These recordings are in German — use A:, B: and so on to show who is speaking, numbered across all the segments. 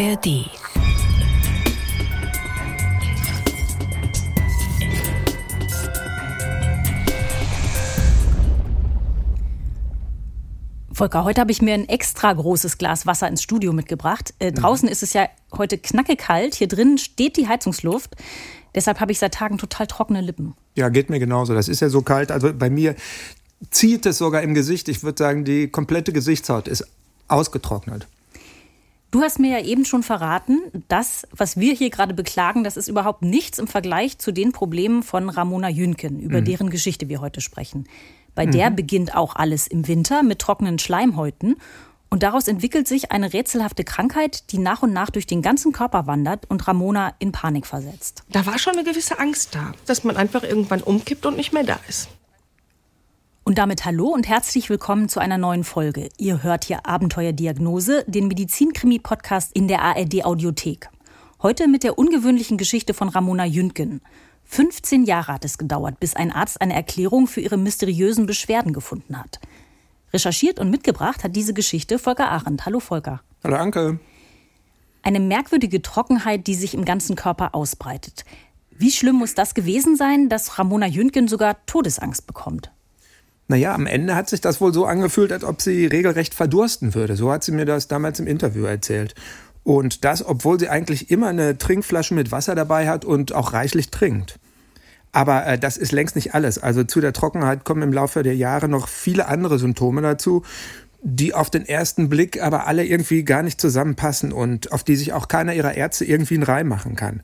A: ARD. Volker, heute habe ich mir ein extra großes Glas Wasser ins Studio mitgebracht. Äh, draußen mhm. ist es ja heute knackekalt. Hier drin steht die Heizungsluft. Deshalb habe ich seit Tagen total trockene Lippen.
B: Ja, geht mir genauso. Das ist ja so kalt. Also bei mir zieht es sogar im Gesicht. Ich würde sagen, die komplette Gesichtshaut ist ausgetrocknet.
A: Du hast mir ja eben schon verraten, das, was wir hier gerade beklagen, das ist überhaupt nichts im Vergleich zu den Problemen von Ramona Jünken, über mhm. deren Geschichte wir heute sprechen. Bei mhm. der beginnt auch alles im Winter mit trockenen Schleimhäuten. Und daraus entwickelt sich eine rätselhafte Krankheit, die nach und nach durch den ganzen Körper wandert und Ramona in Panik versetzt.
C: Da war schon eine gewisse Angst da, dass man einfach irgendwann umkippt und nicht mehr da ist.
A: Und damit hallo und herzlich willkommen zu einer neuen Folge. Ihr hört hier Abenteuerdiagnose, den Medizinkrimi-Podcast in der ARD Audiothek. Heute mit der ungewöhnlichen Geschichte von Ramona Jüntgen. 15 Jahre hat es gedauert, bis ein Arzt eine Erklärung für ihre mysteriösen Beschwerden gefunden hat. Recherchiert und mitgebracht hat diese Geschichte Volker Arendt. Hallo Volker.
B: Hallo Anke.
A: Eine merkwürdige Trockenheit, die sich im ganzen Körper ausbreitet. Wie schlimm muss das gewesen sein, dass Ramona Jüntgen sogar Todesangst bekommt?
B: Naja, am Ende hat sich das wohl so angefühlt, als ob sie regelrecht verdursten würde. So hat sie mir das damals im Interview erzählt. Und das, obwohl sie eigentlich immer eine Trinkflasche mit Wasser dabei hat und auch reichlich trinkt. Aber äh, das ist längst nicht alles. Also zu der Trockenheit kommen im Laufe der Jahre noch viele andere Symptome dazu, die auf den ersten Blick aber alle irgendwie gar nicht zusammenpassen und auf die sich auch keiner ihrer Ärzte irgendwie einen Reim machen kann.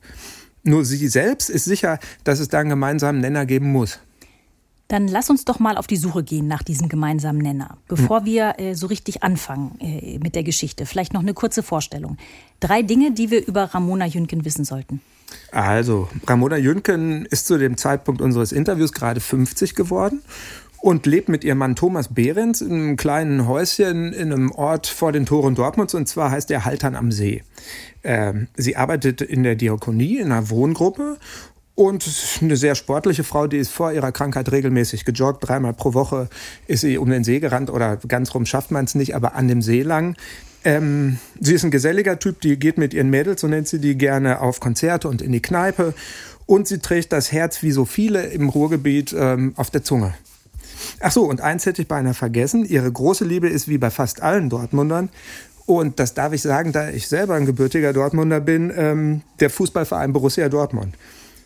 B: Nur sie selbst ist sicher, dass es da einen gemeinsamen Nenner geben muss.
A: Dann lass uns doch mal auf die Suche gehen nach diesem gemeinsamen Nenner. Bevor hm. wir äh, so richtig anfangen äh, mit der Geschichte, vielleicht noch eine kurze Vorstellung. Drei Dinge, die wir über Ramona Jünken wissen sollten.
B: Also, Ramona Jünken ist zu dem Zeitpunkt unseres Interviews gerade 50 geworden und lebt mit ihrem Mann Thomas Behrens in einem kleinen Häuschen in einem Ort vor den Toren Dortmunds und zwar heißt der Haltern am See. Ähm, sie arbeitet in der Diakonie in einer Wohngruppe und eine sehr sportliche Frau, die ist vor ihrer Krankheit regelmäßig gejoggt. Dreimal pro Woche ist sie um den See gerannt oder ganz rum schafft man es nicht, aber an dem See lang. Ähm, sie ist ein geselliger Typ, die geht mit ihren Mädels, so nennt sie die, gerne auf Konzerte und in die Kneipe. Und sie trägt das Herz wie so viele im Ruhrgebiet ähm, auf der Zunge. Ach so, und eins hätte ich beinahe vergessen. Ihre große Liebe ist wie bei fast allen Dortmundern. Und das darf ich sagen, da ich selber ein gebürtiger Dortmunder bin, ähm, der Fußballverein Borussia Dortmund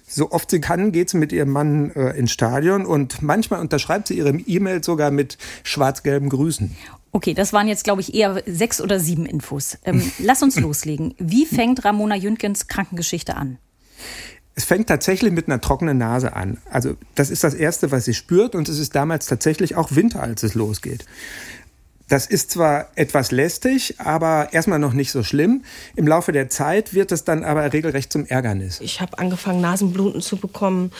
B: so oft sie kann, geht sie mit ihrem Mann äh, ins Stadion und manchmal unterschreibt sie ihre E-Mail sogar mit schwarz-gelben Grüßen.
A: Okay, das waren jetzt, glaube ich, eher sechs oder sieben Infos. Ähm, lass uns loslegen. Wie fängt Ramona Jünkens Krankengeschichte an?
B: Es fängt tatsächlich mit einer trockenen Nase an. Also das ist das Erste, was sie spürt und es ist damals tatsächlich auch Winter, als es losgeht. Das ist zwar etwas lästig, aber erstmal noch nicht so schlimm. Im Laufe der Zeit wird es dann aber regelrecht zum Ärgernis.
C: Ich habe angefangen, Nasenbluten zu bekommen.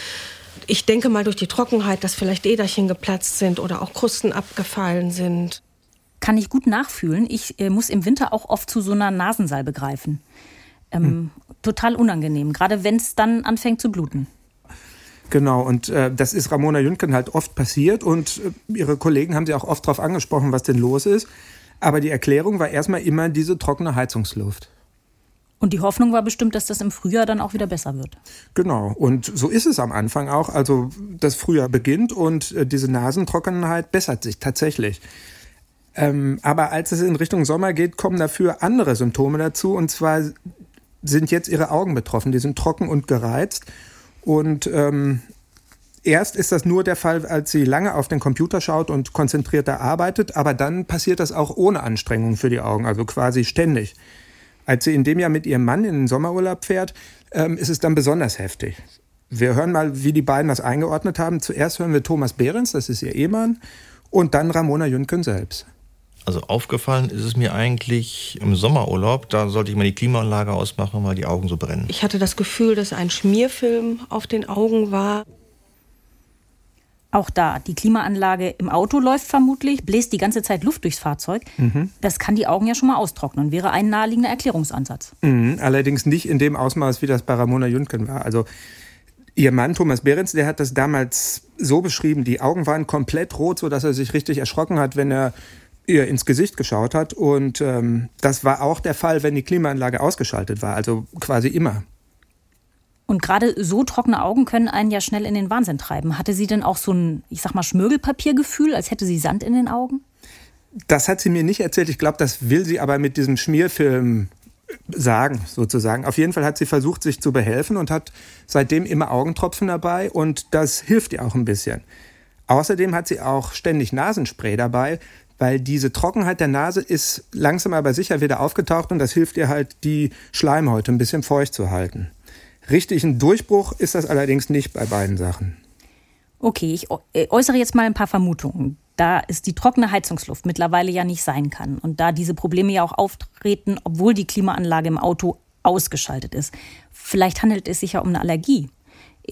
C: Ich denke mal durch die Trockenheit, dass vielleicht Äderchen geplatzt sind oder auch Krusten abgefallen sind.
A: Kann ich gut nachfühlen. Ich äh, muss im Winter auch oft zu so einer Nasensalbe greifen. Ähm, hm. Total unangenehm, gerade wenn es dann anfängt zu bluten.
B: Genau, und äh, das ist Ramona Jünken halt oft passiert und äh, ihre Kollegen haben sie auch oft darauf angesprochen, was denn los ist. Aber die Erklärung war erstmal immer diese trockene Heizungsluft.
A: Und die Hoffnung war bestimmt, dass das im Frühjahr dann auch wieder besser wird.
B: Genau, und so ist es am Anfang auch. Also das Frühjahr beginnt und äh, diese Nasentrockenheit bessert sich tatsächlich. Ähm, aber als es in Richtung Sommer geht, kommen dafür andere Symptome dazu. Und zwar sind jetzt ihre Augen betroffen. Die sind trocken und gereizt. Und ähm, erst ist das nur der Fall, als sie lange auf den Computer schaut und konzentrierter arbeitet, aber dann passiert das auch ohne Anstrengung für die Augen, also quasi ständig. Als sie in dem Jahr mit ihrem Mann in den Sommerurlaub fährt, ähm, ist es dann besonders heftig. Wir hören mal, wie die beiden das eingeordnet haben. Zuerst hören wir Thomas Behrens, das ist ihr Ehemann, und dann Ramona Jünken selbst.
D: Also aufgefallen ist es mir eigentlich im Sommerurlaub, da sollte ich mal die Klimaanlage ausmachen, weil die Augen so brennen.
C: Ich hatte das Gefühl, dass ein Schmierfilm auf den Augen war.
A: Auch da, die Klimaanlage im Auto läuft vermutlich, bläst die ganze Zeit Luft durchs Fahrzeug. Mhm. Das kann die Augen ja schon mal austrocknen, wäre ein naheliegender Erklärungsansatz.
B: Mhm, allerdings nicht in dem Ausmaß, wie das bei Ramona Jüntgen war. Also Ihr Mann Thomas Behrens, der hat das damals so beschrieben, die Augen waren komplett rot, sodass er sich richtig erschrocken hat, wenn er ihr ins Gesicht geschaut hat. Und ähm, das war auch der Fall, wenn die Klimaanlage ausgeschaltet war, also quasi immer.
A: Und gerade so trockene Augen können einen ja schnell in den Wahnsinn treiben. Hatte sie denn auch so ein, ich sag mal, Schmirgelpapiergefühl, als hätte sie Sand in den Augen?
B: Das hat sie mir nicht erzählt. Ich glaube, das will sie aber mit diesem Schmierfilm sagen, sozusagen. Auf jeden Fall hat sie versucht, sich zu behelfen und hat seitdem immer Augentropfen dabei und das hilft ihr auch ein bisschen. Außerdem hat sie auch ständig Nasenspray dabei, weil diese Trockenheit der Nase ist langsam aber sicher wieder aufgetaucht und das hilft ihr halt, die Schleimhäute ein bisschen feucht zu halten. Richtig ein Durchbruch ist das allerdings nicht bei beiden Sachen.
A: Okay, ich äh, äußere jetzt mal ein paar Vermutungen. Da es die trockene Heizungsluft mittlerweile ja nicht sein kann und da diese Probleme ja auch auftreten, obwohl die Klimaanlage im Auto ausgeschaltet ist. Vielleicht handelt es sich ja um eine Allergie.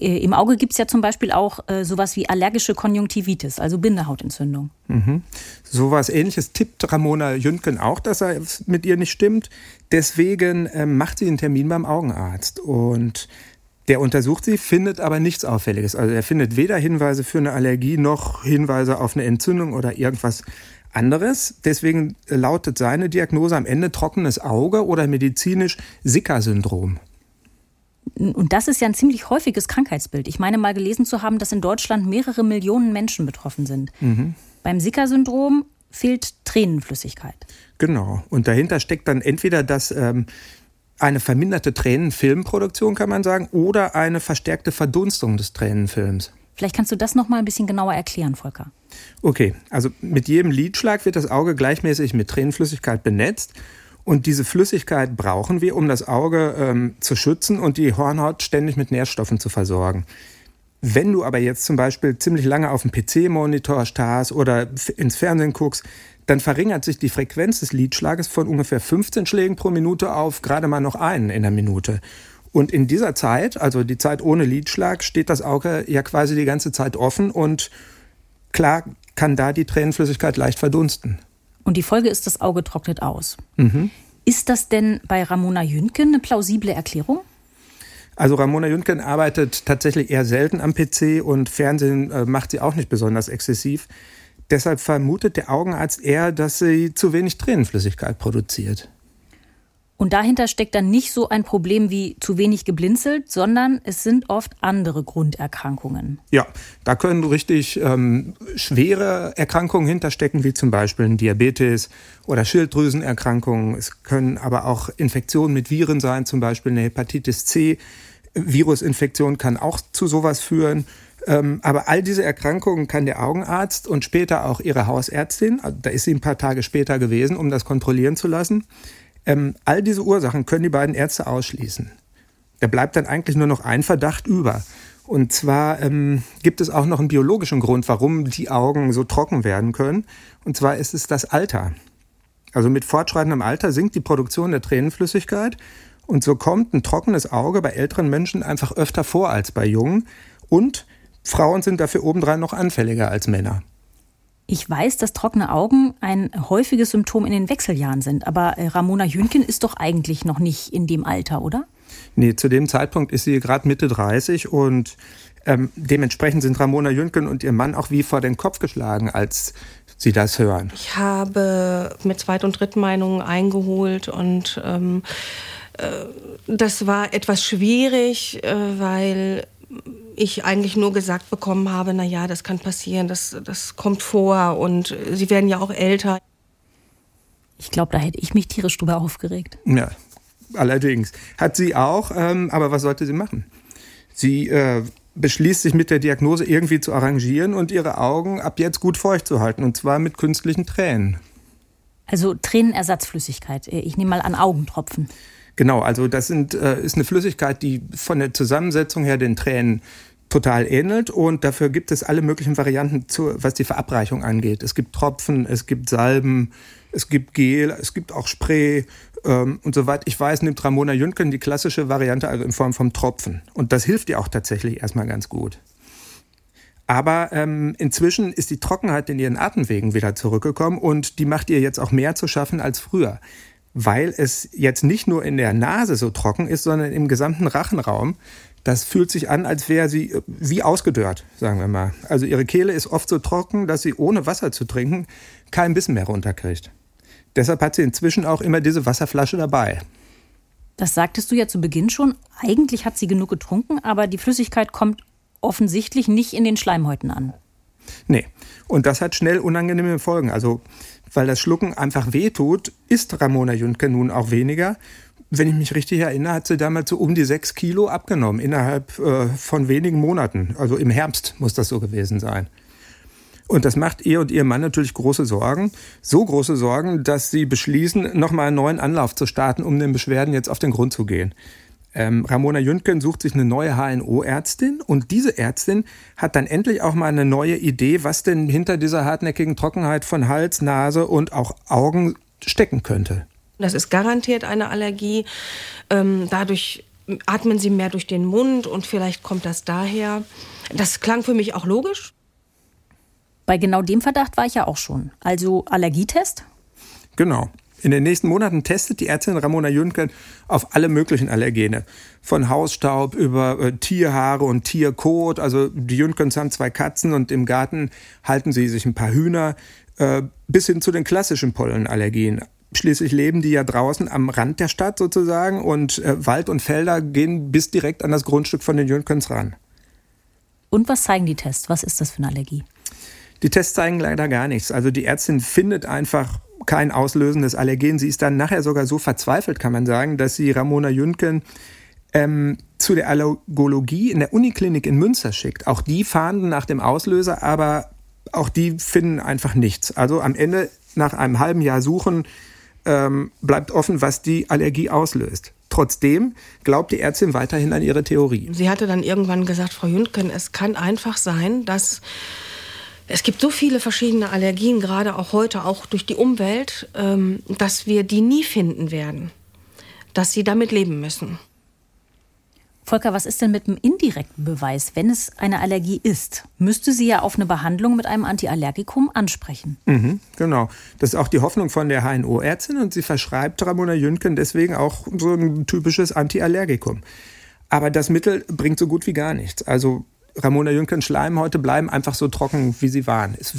A: Äh, Im Auge gibt es ja zum Beispiel auch äh, sowas wie allergische Konjunktivitis, also Bindehautentzündung.
B: Mhm. Sowas ähnliches tippt Ramona Jüntgen auch, dass er mit ihr nicht stimmt. Deswegen äh, macht sie einen Termin beim Augenarzt. Und der untersucht sie, findet aber nichts Auffälliges. Also er findet weder Hinweise für eine Allergie noch Hinweise auf eine Entzündung oder irgendwas anderes. Deswegen lautet seine Diagnose am Ende trockenes Auge oder medizinisch Sika-Syndrom.
A: Und das ist ja ein ziemlich häufiges Krankheitsbild. Ich meine mal gelesen zu haben, dass in Deutschland mehrere Millionen Menschen betroffen sind. Mhm. Beim Sika-Syndrom fehlt Tränenflüssigkeit.
B: Genau. Und dahinter steckt dann entweder das ähm, eine verminderte Tränenfilmproduktion, kann man sagen, oder eine verstärkte Verdunstung des Tränenfilms.
A: Vielleicht kannst du das noch mal ein bisschen genauer erklären, Volker.
B: Okay, also mit jedem Lidschlag wird das Auge gleichmäßig mit Tränenflüssigkeit benetzt und diese Flüssigkeit brauchen wir, um das Auge ähm, zu schützen und die Hornhaut ständig mit Nährstoffen zu versorgen. Wenn du aber jetzt zum Beispiel ziemlich lange auf dem PC-Monitor starrst oder ins Fernsehen guckst, dann verringert sich die Frequenz des Lidschlages von ungefähr 15 Schlägen pro Minute auf gerade mal noch einen in der Minute. Und in dieser Zeit, also die Zeit ohne Lidschlag, steht das Auge ja quasi die ganze Zeit offen und klar kann da die Tränenflüssigkeit leicht verdunsten.
A: Und die Folge ist, das Auge trocknet aus. Mhm. Ist das denn bei Ramona Jünken eine plausible Erklärung?
B: Also Ramona Jünken arbeitet tatsächlich eher selten am PC und Fernsehen äh, macht sie auch nicht besonders exzessiv. Deshalb vermutet der Augenarzt eher, dass sie zu wenig Tränenflüssigkeit produziert.
A: Und dahinter steckt dann nicht so ein Problem wie zu wenig geblinzelt, sondern es sind oft andere Grunderkrankungen.
B: Ja, da können richtig ähm, schwere Erkrankungen hinterstecken, wie zum Beispiel ein Diabetes oder Schilddrüsenerkrankungen. Es können aber auch Infektionen mit Viren sein, zum Beispiel eine Hepatitis C. Virusinfektion kann auch zu sowas führen. Ähm, aber all diese Erkrankungen kann der Augenarzt und später auch ihre Hausärztin, also da ist sie ein paar Tage später gewesen, um das kontrollieren zu lassen, ähm, all diese Ursachen können die beiden Ärzte ausschließen. Da bleibt dann eigentlich nur noch ein Verdacht über. Und zwar ähm, gibt es auch noch einen biologischen Grund, warum die Augen so trocken werden können. Und zwar ist es das Alter. Also mit fortschreitendem Alter sinkt die Produktion der Tränenflüssigkeit. Und so kommt ein trockenes Auge bei älteren Menschen einfach öfter vor als bei Jungen. Und Frauen sind dafür obendrein noch anfälliger als Männer.
A: Ich weiß, dass trockene Augen ein häufiges Symptom in den Wechseljahren sind, aber äh, Ramona Jünken ist doch eigentlich noch nicht in dem Alter, oder?
B: Nee, zu dem Zeitpunkt ist sie gerade Mitte 30 und ähm, dementsprechend sind Ramona Jünken und ihr Mann auch wie vor den Kopf geschlagen, als sie das hören.
C: Ich habe mit Zweit- und Drittmeinungen eingeholt und ähm, äh, das war etwas schwierig, äh, weil ich eigentlich nur gesagt bekommen habe, na ja, das kann passieren, das, das kommt vor und sie werden ja auch älter.
A: Ich glaube, da hätte ich mich tierisch drüber aufgeregt.
B: Ja, allerdings. Hat sie auch, ähm, aber was sollte sie machen? Sie äh, beschließt sich mit der Diagnose irgendwie zu arrangieren und ihre Augen ab jetzt gut feucht zu halten, und zwar mit künstlichen Tränen.
A: Also Tränenersatzflüssigkeit. Ich nehme mal an Augentropfen.
B: Genau, also das sind, äh, ist eine Flüssigkeit, die von der Zusammensetzung her den Tränen total ähnelt und dafür gibt es alle möglichen Varianten, zu, was die Verabreichung angeht. Es gibt Tropfen, es gibt Salben, es gibt Gel, es gibt auch Spray ähm, und soweit ich weiß, nimmt Ramona Jünken die klassische Variante also in Form vom Tropfen und das hilft ihr auch tatsächlich erstmal ganz gut. Aber ähm, inzwischen ist die Trockenheit in ihren Atemwegen wieder zurückgekommen und die macht ihr jetzt auch mehr zu schaffen als früher weil es jetzt nicht nur in der Nase so trocken ist, sondern im gesamten Rachenraum. Das fühlt sich an, als wäre sie äh, wie ausgedörrt, sagen wir mal. Also ihre Kehle ist oft so trocken, dass sie ohne Wasser zu trinken keinen Bissen mehr runterkriegt. Deshalb hat sie inzwischen auch immer diese Wasserflasche dabei.
A: Das sagtest du ja zu Beginn schon. Eigentlich hat sie genug getrunken, aber die Flüssigkeit kommt offensichtlich nicht in den Schleimhäuten an.
B: Nee. Und das hat schnell unangenehme Folgen. Also, weil das Schlucken einfach wehtut, ist Ramona Jündke nun auch weniger. Wenn ich mich richtig erinnere, hat sie damals so um die sechs Kilo abgenommen innerhalb äh, von wenigen Monaten. Also im Herbst muss das so gewesen sein. Und das macht ihr und ihr Mann natürlich große Sorgen. So große Sorgen, dass sie beschließen, nochmal einen neuen Anlauf zu starten, um den Beschwerden jetzt auf den Grund zu gehen. Ähm, Ramona Jündgen sucht sich eine neue HNO-Ärztin und diese Ärztin hat dann endlich auch mal eine neue Idee, was denn hinter dieser hartnäckigen Trockenheit von Hals, Nase und auch Augen stecken könnte.
C: Das ist garantiert eine Allergie. Ähm, dadurch atmen sie mehr durch den Mund und vielleicht kommt das daher. Das klang für mich auch logisch.
A: Bei genau dem Verdacht war ich ja auch schon. Also Allergietest?
B: Genau. In den nächsten Monaten testet die Ärztin Ramona Jünken auf alle möglichen Allergene. Von Hausstaub über äh, Tierhaare und Tierkot. Also die Jünkens haben zwei Katzen und im Garten halten sie sich ein paar Hühner. Äh, bis hin zu den klassischen Pollenallergien. Schließlich leben die ja draußen am Rand der Stadt sozusagen und äh, Wald und Felder gehen bis direkt an das Grundstück von den Jünkens ran.
A: Und was zeigen die Tests? Was ist das für eine Allergie?
B: Die Tests zeigen leider gar nichts. Also die Ärztin findet einfach kein auslösendes Allergen. Sie ist dann nachher sogar so verzweifelt, kann man sagen, dass sie Ramona Jünken ähm, zu der Allergologie in der Uniklinik in Münster schickt. Auch die fahnden nach dem Auslöser, aber auch die finden einfach nichts. Also am Ende, nach einem halben Jahr Suchen, ähm, bleibt offen, was die Allergie auslöst. Trotzdem glaubt die Ärztin weiterhin an ihre Theorie.
C: Sie hatte dann irgendwann gesagt, Frau Jüntgen, es kann einfach sein, dass es gibt so viele verschiedene Allergien, gerade auch heute, auch durch die Umwelt, ähm, dass wir die nie finden werden. Dass sie damit leben müssen.
A: Volker, was ist denn mit dem indirekten Beweis? Wenn es eine Allergie ist, müsste sie ja auf eine Behandlung mit einem Antiallergikum ansprechen.
B: Mhm, genau. Das ist auch die Hoffnung von der HNO-Ärztin und sie verschreibt Ramona Jünken deswegen auch so ein typisches Antiallergikum. Aber das Mittel bringt so gut wie gar nichts. Also Ramona Jünkens Schleimhäute bleiben einfach so trocken, wie sie waren. Es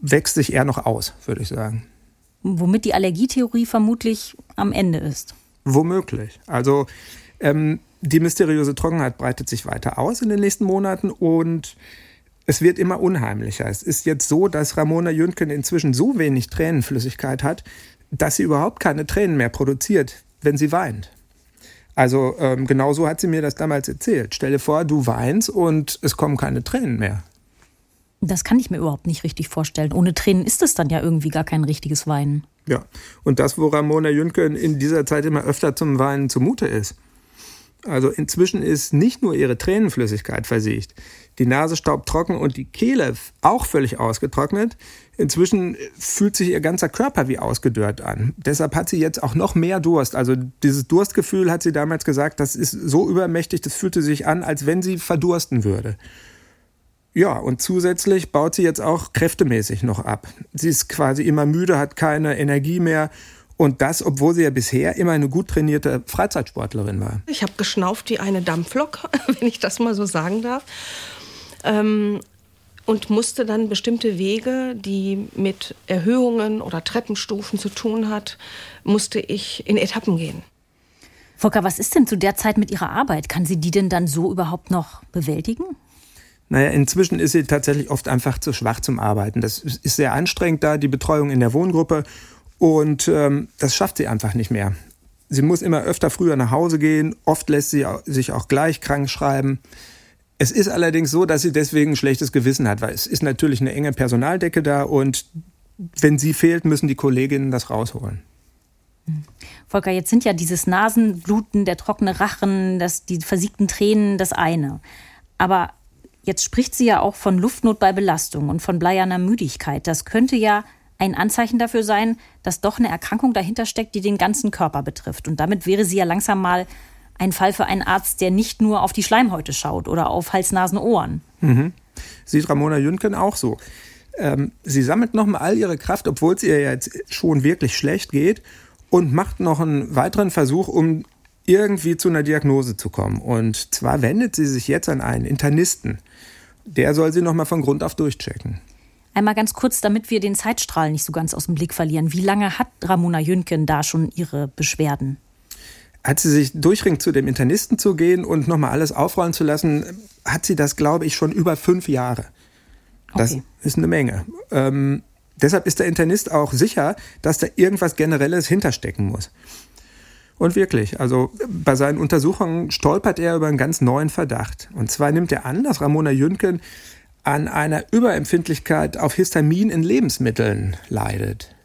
B: wächst sich eher noch aus, würde ich sagen.
A: Womit die Allergietheorie vermutlich am Ende ist.
B: Womöglich. Also ähm, die mysteriöse Trockenheit breitet sich weiter aus in den nächsten Monaten und es wird immer unheimlicher. Es ist jetzt so, dass Ramona Jünken inzwischen so wenig Tränenflüssigkeit hat, dass sie überhaupt keine Tränen mehr produziert, wenn sie weint. Also ähm, genau so hat sie mir das damals erzählt. Stell dir vor, du weinst und es kommen keine Tränen mehr.
A: Das kann ich mir überhaupt nicht richtig vorstellen. Ohne Tränen ist es dann ja irgendwie gar kein richtiges Weinen.
B: Ja, und das, wo Ramona Jünken in dieser Zeit immer öfter zum Weinen zumute ist. Also inzwischen ist nicht nur ihre Tränenflüssigkeit versiegt, die Nase staubtrocken und die Kehle auch völlig ausgetrocknet. Inzwischen fühlt sich ihr ganzer Körper wie ausgedörrt an. Deshalb hat sie jetzt auch noch mehr Durst. Also dieses Durstgefühl hat sie damals gesagt, das ist so übermächtig, das fühlte sich an, als wenn sie verdursten würde. Ja, und zusätzlich baut sie jetzt auch kräftemäßig noch ab. Sie ist quasi immer müde, hat keine Energie mehr und das, obwohl sie ja bisher immer eine gut trainierte Freizeitsportlerin war.
C: Ich habe geschnauft wie eine Dampflok, wenn ich das mal so sagen darf. Ähm, und musste dann bestimmte Wege, die mit Erhöhungen oder Treppenstufen zu tun hat, musste ich in Etappen gehen.
A: Volker, was ist denn zu der Zeit mit ihrer Arbeit? Kann sie die denn dann so überhaupt noch bewältigen?
B: Naja, inzwischen ist sie tatsächlich oft einfach zu schwach zum Arbeiten. Das ist sehr anstrengend da, die Betreuung in der Wohngruppe. Und ähm, das schafft sie einfach nicht mehr. Sie muss immer öfter früher nach Hause gehen. Oft lässt sie sich auch gleich krank schreiben. Es ist allerdings so, dass sie deswegen ein schlechtes Gewissen hat, weil es ist natürlich eine enge Personaldecke da und wenn sie fehlt, müssen die Kolleginnen das rausholen.
A: Volker, jetzt sind ja dieses Nasenbluten, der trockene Rachen, das, die versiegten Tränen das eine. Aber jetzt spricht sie ja auch von Luftnot bei Belastung und von bleierner Müdigkeit. Das könnte ja ein Anzeichen dafür sein, dass doch eine Erkrankung dahinter steckt, die den ganzen Körper betrifft. Und damit wäre sie ja langsam mal ein Fall für einen Arzt, der nicht nur auf die Schleimhäute schaut oder auf Hals, Nasen, Ohren.
B: Mhm. Sieht Ramona Jünken auch so. Ähm, sie sammelt nochmal all ihre Kraft, obwohl es ihr jetzt schon wirklich schlecht geht, und macht noch einen weiteren Versuch, um irgendwie zu einer Diagnose zu kommen. Und zwar wendet sie sich jetzt an einen Internisten. Der soll sie nochmal von Grund auf durchchecken.
A: Einmal ganz kurz, damit wir den Zeitstrahl nicht so ganz aus dem Blick verlieren. Wie lange hat Ramona Jünken da schon ihre Beschwerden?
B: Als sie sich durchringt, zu dem Internisten zu gehen und nochmal alles aufrollen zu lassen, hat sie das, glaube ich, schon über fünf Jahre. Das okay. ist eine Menge. Ähm, deshalb ist der Internist auch sicher, dass da irgendwas Generelles hinterstecken muss. Und wirklich, also bei seinen Untersuchungen stolpert er über einen ganz neuen Verdacht. Und zwar nimmt er an, dass Ramona Jünken an einer Überempfindlichkeit auf Histamin in Lebensmitteln leidet.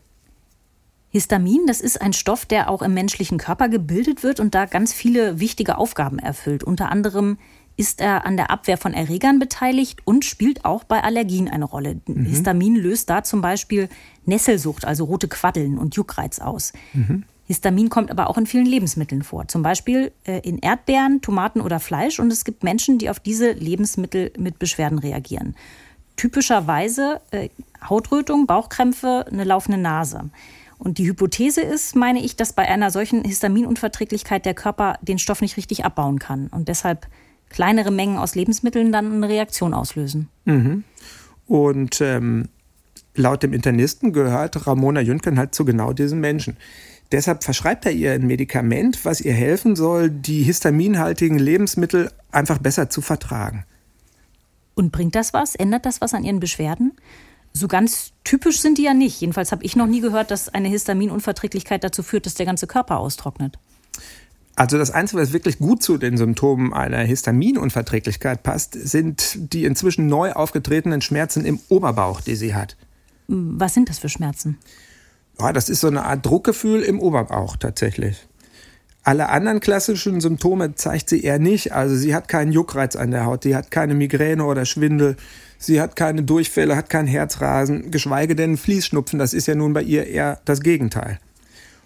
A: Histamin, das ist ein Stoff, der auch im menschlichen Körper gebildet wird und da ganz viele wichtige Aufgaben erfüllt. Unter anderem ist er an der Abwehr von Erregern beteiligt und spielt auch bei Allergien eine Rolle. Mhm. Histamin löst da zum Beispiel Nesselsucht, also rote Quaddeln und Juckreiz aus. Mhm. Histamin kommt aber auch in vielen Lebensmitteln vor, zum Beispiel äh, in Erdbeeren, Tomaten oder Fleisch. Und es gibt Menschen, die auf diese Lebensmittel mit Beschwerden reagieren. Typischerweise äh, Hautrötung, Bauchkrämpfe, eine laufende Nase. Und die Hypothese ist, meine ich, dass bei einer solchen Histaminunverträglichkeit der Körper den Stoff nicht richtig abbauen kann und deshalb kleinere Mengen aus Lebensmitteln dann eine Reaktion auslösen.
B: Mhm. Und ähm, laut dem Internisten gehört Ramona Jünken halt zu genau diesen Menschen. Deshalb verschreibt er ihr ein Medikament, was ihr helfen soll, die histaminhaltigen Lebensmittel einfach besser zu vertragen.
A: Und bringt das was? Ändert das was an ihren Beschwerden? So ganz typisch sind die ja nicht. Jedenfalls habe ich noch nie gehört, dass eine Histaminunverträglichkeit dazu führt, dass der ganze Körper austrocknet.
B: Also das Einzige, was wirklich gut zu den Symptomen einer Histaminunverträglichkeit passt, sind die inzwischen neu aufgetretenen Schmerzen im Oberbauch, die sie hat.
A: Was sind das für Schmerzen?
B: Ja, das ist so eine Art Druckgefühl im Oberbauch tatsächlich. Alle anderen klassischen Symptome zeigt sie eher nicht. Also sie hat keinen Juckreiz an der Haut, sie hat keine Migräne oder Schwindel, sie hat keine Durchfälle, hat keinen Herzrasen, geschweige denn Fließschnupfen. Das ist ja nun bei ihr eher das Gegenteil.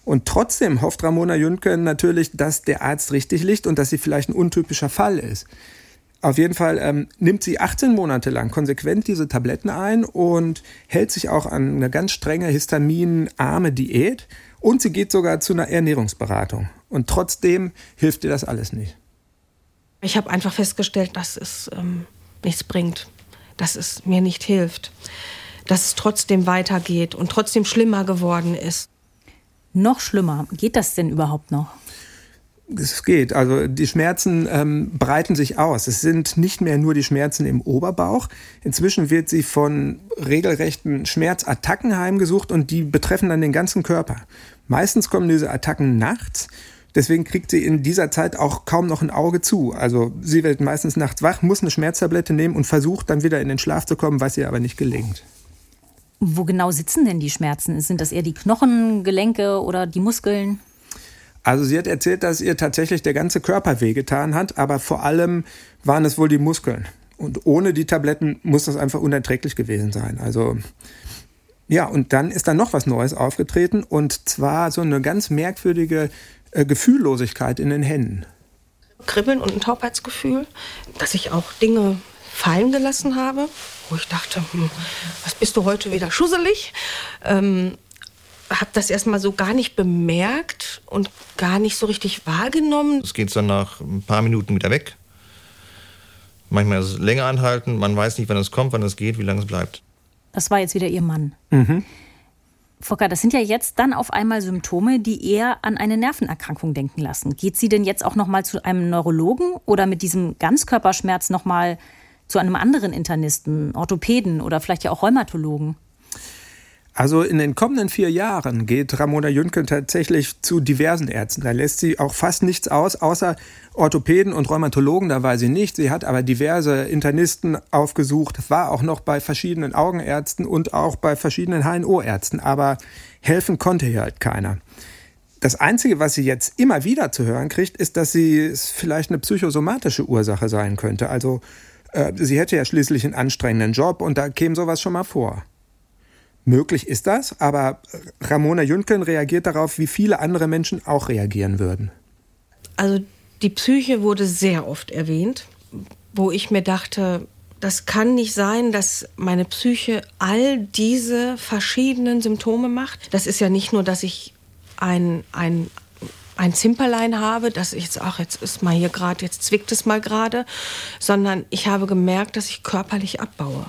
B: Und trotzdem hofft Ramona Jünken natürlich, dass der Arzt richtig liegt und dass sie vielleicht ein untypischer Fall ist. Auf jeden Fall ähm, nimmt sie 18 Monate lang konsequent diese Tabletten ein und hält sich auch an eine ganz strenge histaminarme Diät und sie geht sogar zu einer Ernährungsberatung. Und trotzdem hilft ihr das alles nicht.
C: Ich habe einfach festgestellt, dass es ähm, nichts bringt, dass es mir nicht hilft, dass es trotzdem weitergeht und trotzdem schlimmer geworden ist.
A: Noch schlimmer. Geht das denn überhaupt noch?
B: Es geht. Also die Schmerzen ähm, breiten sich aus. Es sind nicht mehr nur die Schmerzen im Oberbauch. Inzwischen wird sie von regelrechten Schmerzattacken heimgesucht und die betreffen dann den ganzen Körper. Meistens kommen diese Attacken nachts. Deswegen kriegt sie in dieser Zeit auch kaum noch ein Auge zu. Also sie wird meistens nachts wach, muss eine Schmerztablette nehmen und versucht dann wieder in den Schlaf zu kommen, was ihr aber nicht gelingt.
A: Wo genau sitzen denn die Schmerzen? Sind das eher die Knochen, Gelenke oder die Muskeln?
B: Also sie hat erzählt, dass ihr tatsächlich der ganze Körper wehgetan hat, aber vor allem waren es wohl die Muskeln. Und ohne die Tabletten muss das einfach unerträglich gewesen sein. Also ja, und dann ist da noch was Neues aufgetreten und zwar so eine ganz merkwürdige äh, Gefühllosigkeit in den Händen.
C: Kribbeln und ein Taubheitsgefühl, dass ich auch Dinge fallen gelassen habe, wo ich dachte, hm, was bist du heute wieder schusselig? Ähm, habe das erstmal so gar nicht bemerkt und gar nicht so richtig wahrgenommen.
D: Es geht dann nach ein paar Minuten wieder weg. Manchmal ist es länger anhalten, man weiß nicht, wann es kommt, wann es geht, wie lange es bleibt.
A: Das war jetzt wieder Ihr Mann. Mhm. Volker, das sind ja jetzt dann auf einmal Symptome, die eher an eine Nervenerkrankung denken lassen. Geht sie denn jetzt auch noch mal zu einem Neurologen oder mit diesem Ganzkörperschmerz noch mal zu einem anderen Internisten, Orthopäden oder vielleicht ja auch Rheumatologen?
B: Also in den kommenden vier Jahren geht Ramona Jünken tatsächlich zu diversen Ärzten. Da lässt sie auch fast nichts aus, außer Orthopäden und Rheumatologen, da war sie nicht. Sie hat aber diverse Internisten aufgesucht, war auch noch bei verschiedenen Augenärzten und auch bei verschiedenen HNO-Ärzten. Aber helfen konnte hier halt keiner. Das Einzige, was sie jetzt immer wieder zu hören kriegt, ist, dass sie vielleicht eine psychosomatische Ursache sein könnte. Also äh, sie hätte ja schließlich einen anstrengenden Job und da käme sowas schon mal vor. Möglich ist das, aber Ramona Jünken reagiert darauf, wie viele andere Menschen auch reagieren würden.
C: Also die Psyche wurde sehr oft erwähnt, wo ich mir dachte, das kann nicht sein, dass meine Psyche all diese verschiedenen Symptome macht. Das ist ja nicht nur, dass ich ein, ein ein Zimperlein habe, dass ich jetzt, ach, jetzt ist mal hier gerade, jetzt zwickt es mal gerade, sondern ich habe gemerkt, dass ich körperlich abbaue.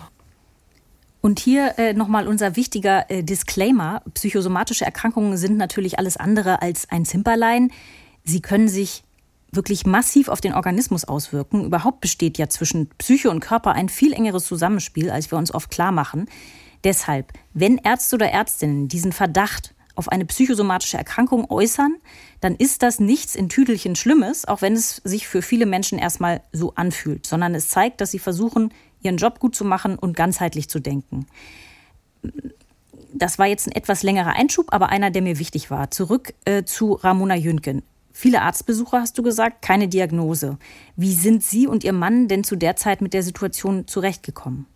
A: Und hier äh, nochmal unser wichtiger äh, Disclaimer. Psychosomatische Erkrankungen sind natürlich alles andere als ein Zimperlein. Sie können sich wirklich massiv auf den Organismus auswirken. Überhaupt besteht ja zwischen Psyche und Körper ein viel engeres Zusammenspiel, als wir uns oft klar machen. Deshalb, wenn Ärzte oder Ärztinnen diesen Verdacht auf eine psychosomatische Erkrankung äußern, dann ist das nichts in Tüdelchen Schlimmes, auch wenn es sich für viele Menschen erstmal so anfühlt, sondern es zeigt, dass sie versuchen, ihren Job gut zu machen und ganzheitlich zu denken. Das war jetzt ein etwas längerer Einschub, aber einer, der mir wichtig war. Zurück äh, zu Ramona Jünken. Viele Arztbesuche hast du gesagt, keine Diagnose. Wie sind Sie und Ihr Mann denn zu der Zeit mit der Situation zurechtgekommen?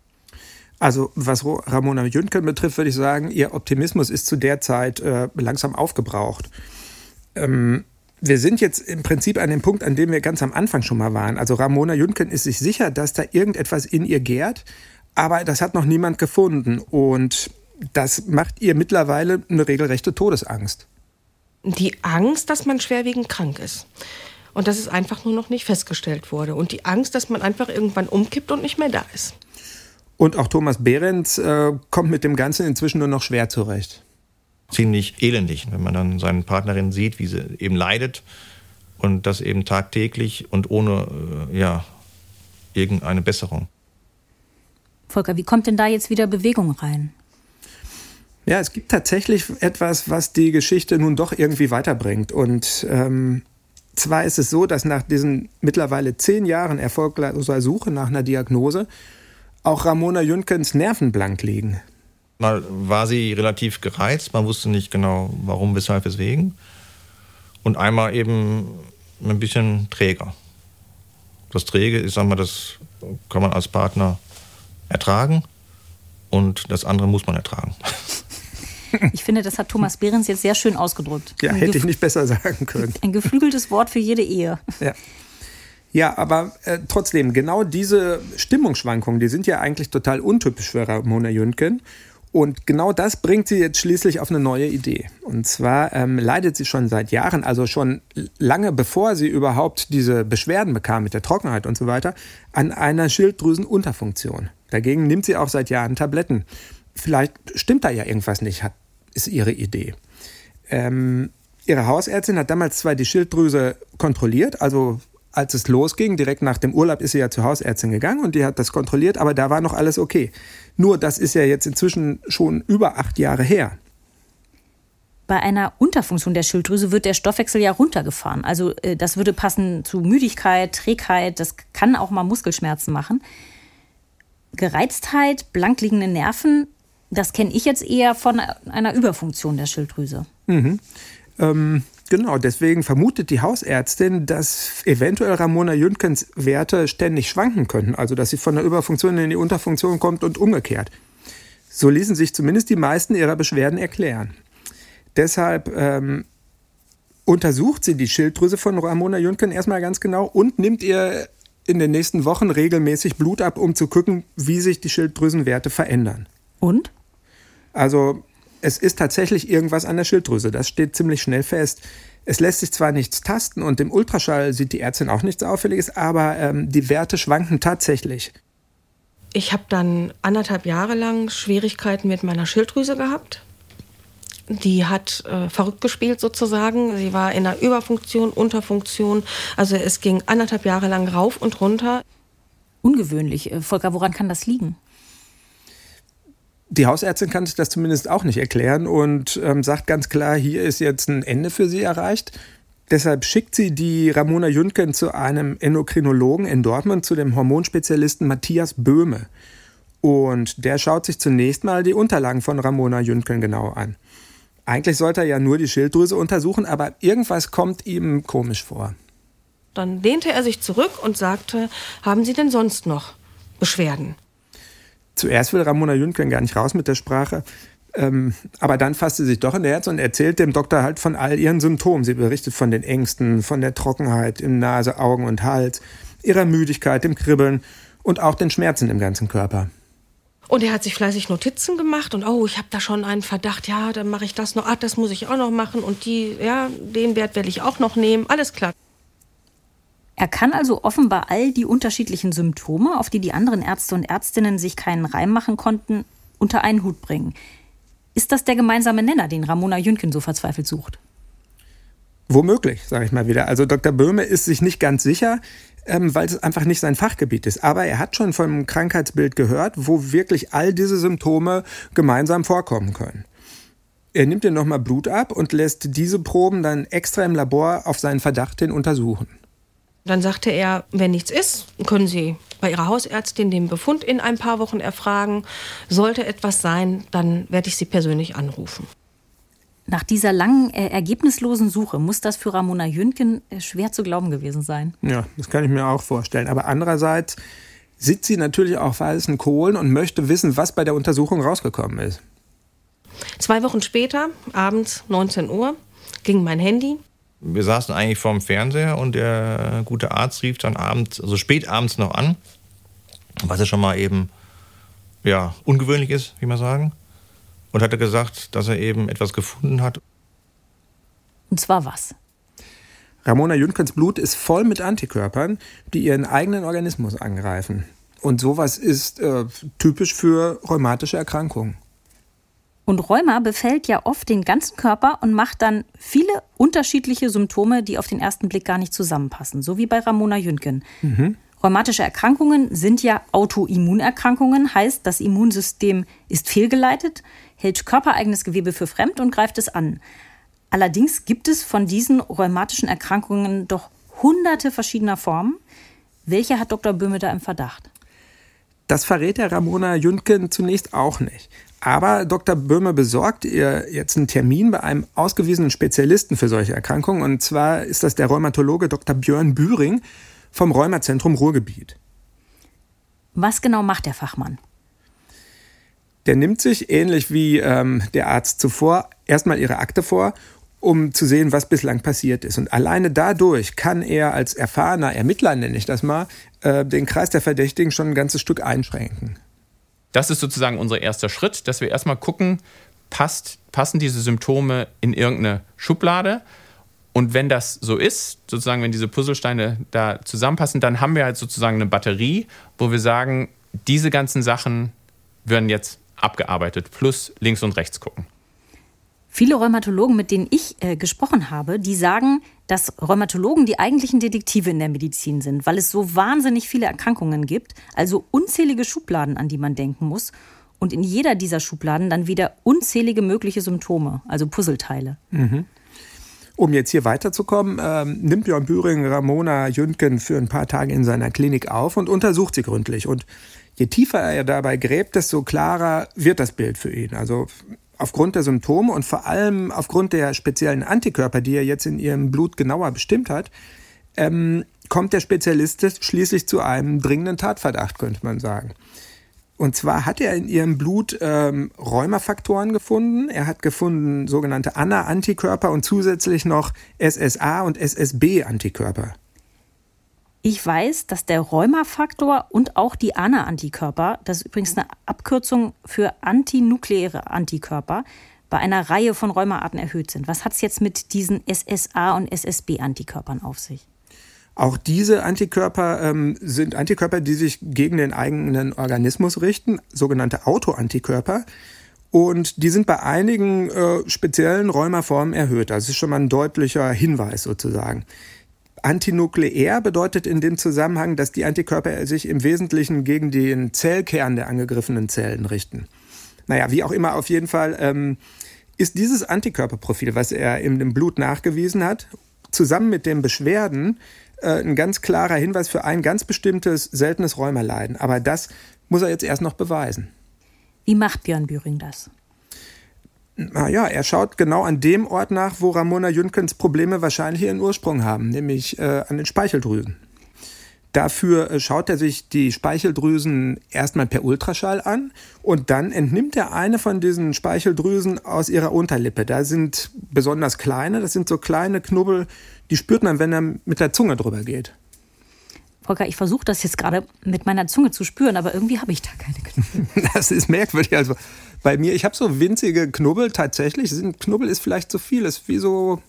B: Also was Ramona Jünken betrifft, würde ich sagen, ihr Optimismus ist zu der Zeit äh, langsam aufgebraucht. Ähm, wir sind jetzt im Prinzip an dem Punkt, an dem wir ganz am Anfang schon mal waren. Also Ramona Jünken ist sich sicher, dass da irgendetwas in ihr gärt, aber das hat noch niemand gefunden. Und das macht ihr mittlerweile eine regelrechte Todesangst.
C: Die Angst, dass man schwerwiegend krank ist. Und dass es einfach nur noch nicht festgestellt wurde. Und die Angst, dass man einfach irgendwann umkippt und nicht mehr da ist.
B: Und auch Thomas Behrens äh, kommt mit dem Ganzen inzwischen nur noch schwer zurecht.
D: Ziemlich elendig, wenn man dann seine Partnerin sieht, wie sie eben leidet und das eben tagtäglich und ohne äh, ja, irgendeine Besserung.
A: Volker, wie kommt denn da jetzt wieder Bewegung rein?
B: Ja, es gibt tatsächlich etwas, was die Geschichte nun doch irgendwie weiterbringt. Und ähm, zwar ist es so, dass nach diesen mittlerweile zehn Jahren erfolgloser Suche nach einer Diagnose auch Ramona Jünkens Nerven blank liegen.
D: Mal war sie relativ gereizt, man wusste nicht genau, warum, weshalb, weswegen. Und einmal eben ein bisschen träger. Das Träge, ich sag mal, das kann man als Partner ertragen und das andere muss man ertragen.
A: Ich finde, das hat Thomas Behrens jetzt sehr schön ausgedrückt.
B: Ja, hätte ich nicht besser sagen können.
A: Ein geflügeltes Wort für jede Ehe.
B: Ja. Ja, aber äh, trotzdem, genau diese Stimmungsschwankungen, die sind ja eigentlich total untypisch für Ramona Jünken. Und genau das bringt sie jetzt schließlich auf eine neue Idee. Und zwar ähm, leidet sie schon seit Jahren, also schon lange bevor sie überhaupt diese Beschwerden bekam mit der Trockenheit und so weiter, an einer Schilddrüsenunterfunktion. Dagegen nimmt sie auch seit Jahren Tabletten. Vielleicht stimmt da ja irgendwas nicht, hat, ist ihre Idee. Ähm, ihre Hausärztin hat damals zwar die Schilddrüse kontrolliert, also als es losging, direkt nach dem Urlaub, ist sie ja zur Hausärztin gegangen und die hat das kontrolliert, aber da war noch alles okay. Nur das ist ja jetzt inzwischen schon über acht Jahre her.
A: Bei einer Unterfunktion der Schilddrüse wird der Stoffwechsel ja runtergefahren. Also äh, das würde passen zu Müdigkeit, Trägheit, das kann auch mal Muskelschmerzen machen. Gereiztheit, blankliegende Nerven, das kenne ich jetzt eher von einer Überfunktion der Schilddrüse.
B: Mhm. Ähm, Genau, deswegen vermutet die Hausärztin, dass eventuell Ramona Jünkens Werte ständig schwanken könnten, also dass sie von der Überfunktion in die Unterfunktion kommt und umgekehrt. So ließen sich zumindest die meisten ihrer Beschwerden erklären. Deshalb ähm, untersucht sie die Schilddrüse von Ramona Jünken erstmal ganz genau und nimmt ihr in den nächsten Wochen regelmäßig Blut ab, um zu gucken, wie sich die Schilddrüsenwerte verändern.
A: Und?
B: Also es ist tatsächlich irgendwas an der Schilddrüse. Das steht ziemlich schnell fest. Es lässt sich zwar nichts tasten und im Ultraschall sieht die Ärztin auch nichts Auffälliges, aber ähm, die Werte schwanken tatsächlich.
C: Ich habe dann anderthalb Jahre lang Schwierigkeiten mit meiner Schilddrüse gehabt. Die hat äh, verrückt gespielt sozusagen. Sie war in einer Überfunktion, Unterfunktion. Also es ging anderthalb Jahre lang rauf und runter.
A: Ungewöhnlich. Äh, Volker, woran kann das liegen?
B: Die Hausärztin kann sich das zumindest auch nicht erklären und ähm, sagt ganz klar, hier ist jetzt ein Ende für sie erreicht. Deshalb schickt sie die Ramona Jüntgen zu einem Endokrinologen in Dortmund, zu dem Hormonspezialisten Matthias Böhme. Und der schaut sich zunächst mal die Unterlagen von Ramona Jüntgen genau an. Eigentlich sollte er ja nur die Schilddrüse untersuchen, aber irgendwas kommt ihm komisch vor.
C: Dann lehnte er sich zurück und sagte, haben Sie denn sonst noch Beschwerden?
B: Zuerst will Ramona Jüntgen gar nicht raus mit der Sprache. Ähm, aber dann fasst sie sich doch in der Herz und erzählt dem Doktor halt von all ihren Symptomen. Sie berichtet von den Ängsten, von der Trockenheit im Nase, Augen und Hals, ihrer Müdigkeit, dem Kribbeln und auch den Schmerzen im ganzen Körper.
C: Und er hat sich fleißig Notizen gemacht und oh, ich habe da schon einen Verdacht, ja, dann mache ich das noch, ach, das muss ich auch noch machen und die, ja, den Wert werde ich auch noch nehmen, alles klar.
A: Er kann also offenbar all die unterschiedlichen Symptome, auf die die anderen Ärzte und Ärztinnen sich keinen Reim machen konnten, unter einen Hut bringen. Ist das der gemeinsame Nenner, den Ramona Jünken so verzweifelt sucht?
B: Womöglich, sage ich mal wieder. Also Dr. Böhme ist sich nicht ganz sicher, ähm, weil es einfach nicht sein Fachgebiet ist. Aber er hat schon vom Krankheitsbild gehört, wo wirklich all diese Symptome gemeinsam vorkommen können. Er nimmt dir nochmal Blut ab und lässt diese Proben dann extra im Labor auf seinen Verdacht hin untersuchen.
C: Dann sagte er, wenn nichts ist, können Sie bei Ihrer Hausärztin den Befund in ein paar Wochen erfragen. Sollte etwas sein, dann werde ich Sie persönlich anrufen.
A: Nach dieser langen, äh, ergebnislosen Suche muss das für Ramona Jünken äh, schwer zu glauben gewesen sein.
B: Ja, das kann ich mir auch vorstellen. Aber andererseits sitzt sie natürlich auch weißen Kohlen und möchte wissen, was bei der Untersuchung rausgekommen ist.
C: Zwei Wochen später, abends 19 Uhr, ging mein Handy
D: wir saßen eigentlich vorm Fernseher und der gute Arzt rief dann abends, also spät abends noch an, was ja schon mal eben ja, ungewöhnlich ist, wie man sagen. Und hatte gesagt, dass er eben etwas gefunden hat.
A: Und zwar was?
B: Ramona Jünkens Blut ist voll mit Antikörpern, die ihren eigenen Organismus angreifen. Und sowas ist äh, typisch für rheumatische Erkrankungen.
A: Und Rheuma befällt ja oft den ganzen Körper und macht dann viele unterschiedliche Symptome, die auf den ersten Blick gar nicht zusammenpassen, so wie bei Ramona Jünken. Mhm. Rheumatische Erkrankungen sind ja Autoimmunerkrankungen, heißt, das Immunsystem ist fehlgeleitet, hält körpereigenes Gewebe für fremd und greift es an. Allerdings gibt es von diesen rheumatischen Erkrankungen doch hunderte verschiedener Formen. Welche hat Dr. Böhme da im Verdacht?
B: Das verrät der Ramona Jüntgen zunächst auch nicht. Aber Dr. Böhme besorgt ihr jetzt einen Termin bei einem ausgewiesenen Spezialisten für solche Erkrankungen. Und zwar ist das der Rheumatologe Dr. Björn Bühring vom Rheumazentrum Ruhrgebiet.
A: Was genau macht der Fachmann?
B: Der nimmt sich, ähnlich wie ähm, der Arzt zuvor, erstmal ihre Akte vor, um zu sehen, was bislang passiert ist. Und alleine dadurch kann er als erfahrener Ermittler, nenne ich das mal, äh, den Kreis der Verdächtigen schon ein ganzes Stück einschränken.
E: Das ist sozusagen unser erster Schritt, dass wir erstmal gucken, passt, passen diese Symptome in irgendeine Schublade. Und wenn das so ist, sozusagen, wenn diese Puzzlesteine da zusammenpassen, dann haben wir halt sozusagen eine Batterie, wo wir sagen, diese ganzen Sachen werden jetzt abgearbeitet, plus links und rechts gucken.
A: Viele Rheumatologen, mit denen ich äh, gesprochen habe, die sagen, dass Rheumatologen die eigentlichen Detektive in der Medizin sind, weil es so wahnsinnig viele Erkrankungen gibt, also unzählige Schubladen, an die man denken muss und in jeder dieser Schubladen dann wieder unzählige mögliche Symptome, also Puzzleteile. Mhm.
B: Um jetzt hier weiterzukommen, ähm, nimmt Björn Büring Ramona Jüntgen für ein paar Tage in seiner Klinik auf und untersucht sie gründlich. Und je tiefer er dabei gräbt, desto klarer wird das Bild für ihn. Also aufgrund der Symptome und vor allem aufgrund der speziellen Antikörper, die er jetzt in ihrem Blut genauer bestimmt hat, ähm, kommt der Spezialist schließlich zu einem dringenden Tatverdacht, könnte man sagen. Und zwar hat er in ihrem Blut ähm, Rheumafaktoren gefunden. Er hat gefunden sogenannte ANA-Antikörper und zusätzlich noch SSA und SSB-Antikörper.
A: Ich weiß, dass der Rheumafaktor und auch die ANA-Antikörper, das ist übrigens eine Abkürzung für antinukleäre Antikörper, bei einer Reihe von Rheumaarten erhöht sind. Was hat es jetzt mit diesen SSA- und SSB-Antikörpern auf sich?
B: Auch diese Antikörper ähm, sind Antikörper, die sich gegen den eigenen Organismus richten, sogenannte Autoantikörper. Und die sind bei einigen äh, speziellen Rheumaformen erhöht. Das ist schon mal ein deutlicher Hinweis sozusagen. Antinukleär bedeutet in dem Zusammenhang, dass die Antikörper sich im Wesentlichen gegen den Zellkern der angegriffenen Zellen richten. Naja, wie auch immer, auf jeden Fall ähm, ist dieses Antikörperprofil, was er im Blut nachgewiesen hat, zusammen mit den Beschwerden äh, ein ganz klarer Hinweis für ein ganz bestimmtes seltenes Rheumaleiden. Aber das muss er jetzt erst noch beweisen.
A: Wie macht Björn Büring das?
B: Naja, er schaut genau an dem Ort nach, wo Ramona Jünkens Probleme wahrscheinlich ihren Ursprung haben, nämlich äh, an den Speicheldrüsen. Dafür äh, schaut er sich die Speicheldrüsen erstmal per Ultraschall an und dann entnimmt er eine von diesen Speicheldrüsen aus ihrer Unterlippe. Da sind besonders kleine, das sind so kleine Knubbel, die spürt man, wenn er mit der Zunge drüber geht.
A: Volker, ich versuche das jetzt gerade mit meiner Zunge zu spüren, aber irgendwie habe ich da keine
B: Knubbel. Das ist merkwürdig. Also bei mir, ich habe so winzige Knubbel tatsächlich. Knubbel ist vielleicht zu viel, ist wie so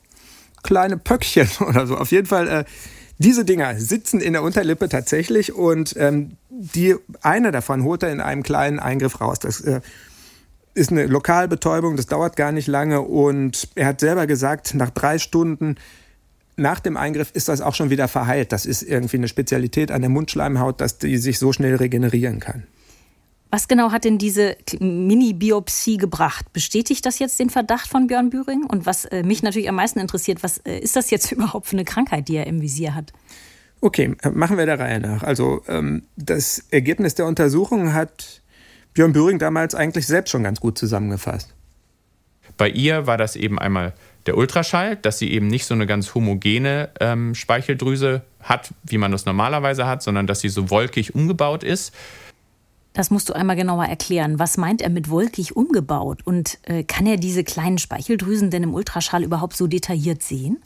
B: kleine Pöckchen oder so. Auf jeden Fall, äh, diese Dinger sitzen in der Unterlippe tatsächlich und ähm, die eine davon holt er in einem kleinen Eingriff raus. Das äh, ist eine Lokalbetäubung, das dauert gar nicht lange und er hat selber gesagt, nach drei Stunden nach dem Eingriff ist das auch schon wieder verheilt. Das ist irgendwie eine Spezialität an der Mundschleimhaut, dass die sich so schnell regenerieren kann.
A: Was genau hat denn diese Mini-Biopsie gebracht? Bestätigt das jetzt den Verdacht von Björn Büring? Und was äh, mich natürlich am meisten interessiert, was äh, ist das jetzt überhaupt für eine Krankheit, die er im Visier hat?
B: Okay, machen wir der Reihe nach. Also ähm, das Ergebnis der Untersuchung hat Björn Büring damals eigentlich selbst schon ganz gut zusammengefasst.
E: Bei ihr war das eben einmal der Ultraschall, dass sie eben nicht so eine ganz homogene ähm, Speicheldrüse hat, wie man das normalerweise hat, sondern dass sie so wolkig umgebaut ist.
A: Das musst du einmal genauer erklären. Was meint er mit wolkig umgebaut? Und äh, kann er diese kleinen Speicheldrüsen denn im Ultraschall überhaupt so detailliert sehen?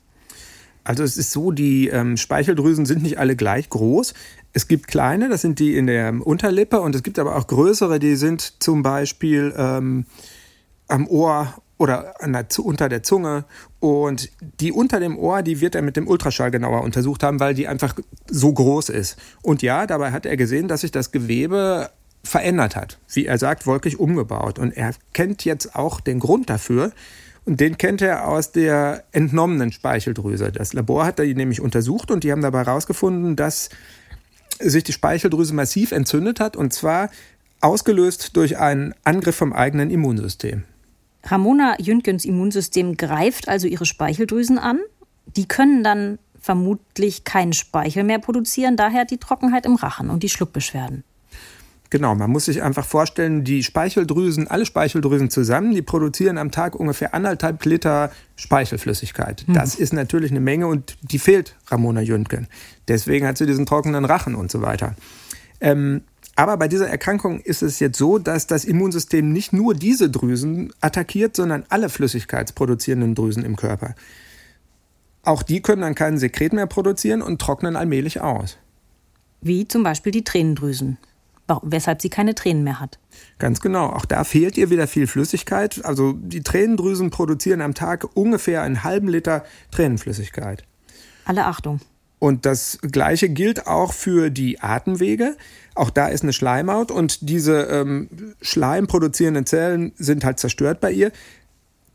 B: Also es ist so, die ähm, Speicheldrüsen sind nicht alle gleich groß. Es gibt kleine, das sind die in der Unterlippe, und es gibt aber auch größere, die sind zum Beispiel ähm, am Ohr oder der, unter der Zunge. Und die unter dem Ohr, die wird er mit dem Ultraschall genauer untersucht haben, weil die einfach so groß ist. Und ja, dabei hat er gesehen, dass sich das Gewebe verändert hat. Wie er sagt, wolkig umgebaut. Und er kennt jetzt auch den Grund dafür. Und den kennt er aus der entnommenen Speicheldrüse. Das Labor hat die nämlich untersucht und die haben dabei herausgefunden, dass sich die Speicheldrüse massiv entzündet hat und zwar ausgelöst durch einen Angriff vom eigenen Immunsystem.
A: Ramona Jünkens Immunsystem greift also ihre Speicheldrüsen an. Die können dann vermutlich keinen Speichel mehr produzieren, daher die Trockenheit im Rachen und die Schluckbeschwerden.
B: Genau, man muss sich einfach vorstellen, die Speicheldrüsen, alle Speicheldrüsen zusammen, die produzieren am Tag ungefähr anderthalb Liter Speichelflüssigkeit. Hm. Das ist natürlich eine Menge und die fehlt Ramona Jüntgen. Deswegen hat sie diesen trockenen Rachen und so weiter. Ähm, aber bei dieser Erkrankung ist es jetzt so, dass das Immunsystem nicht nur diese Drüsen attackiert, sondern alle flüssigkeitsproduzierenden Drüsen im Körper. Auch die können dann kein Sekret mehr produzieren und trocknen allmählich aus.
A: Wie zum Beispiel die Tränendrüsen weshalb sie keine Tränen mehr hat.
B: Ganz genau. Auch da fehlt ihr wieder viel Flüssigkeit. Also die Tränendrüsen produzieren am Tag ungefähr einen halben Liter Tränenflüssigkeit.
A: Alle Achtung.
B: Und das Gleiche gilt auch für die Atemwege. Auch da ist eine Schleimhaut und diese ähm, schleimproduzierenden Zellen sind halt zerstört bei ihr.